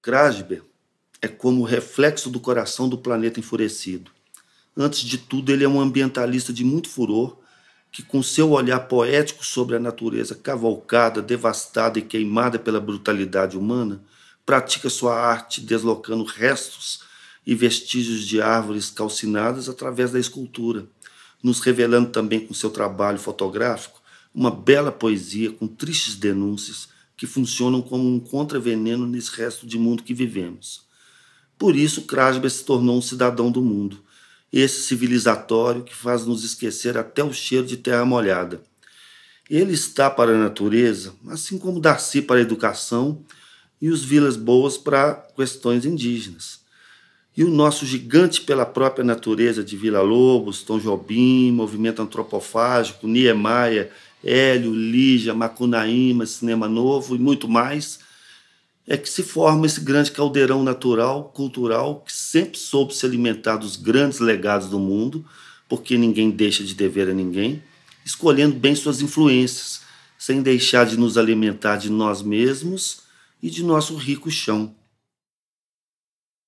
Krasber é como o reflexo do coração do planeta enfurecido. Antes de tudo, ele é um ambientalista de muito furor que, com seu olhar poético sobre a natureza cavalcada, devastada e queimada pela brutalidade humana, pratica sua arte deslocando restos e vestígios de árvores calcinadas através da escultura, nos revelando também com seu trabalho fotográfico uma bela poesia com tristes denúncias que funcionam como um contraveneno nesse resto de mundo que vivemos. Por isso, Krasber se tornou um cidadão do mundo, esse civilizatório que faz nos esquecer até o cheiro de terra molhada. Ele está para a natureza, assim como Darcy para a educação e os Vilas Boas para questões indígenas. E o nosso gigante pela própria natureza de Vila Lobos, Tom Jobim, Movimento Antropofágico, Niemeyer Hélio, Lígia, Macunaíma, Cinema Novo e muito mais, é que se forma esse grande caldeirão natural, cultural, que sempre soube se alimentar dos grandes legados do mundo, porque ninguém deixa de dever a ninguém, escolhendo bem suas influências, sem deixar de nos alimentar de nós mesmos e de nosso rico chão.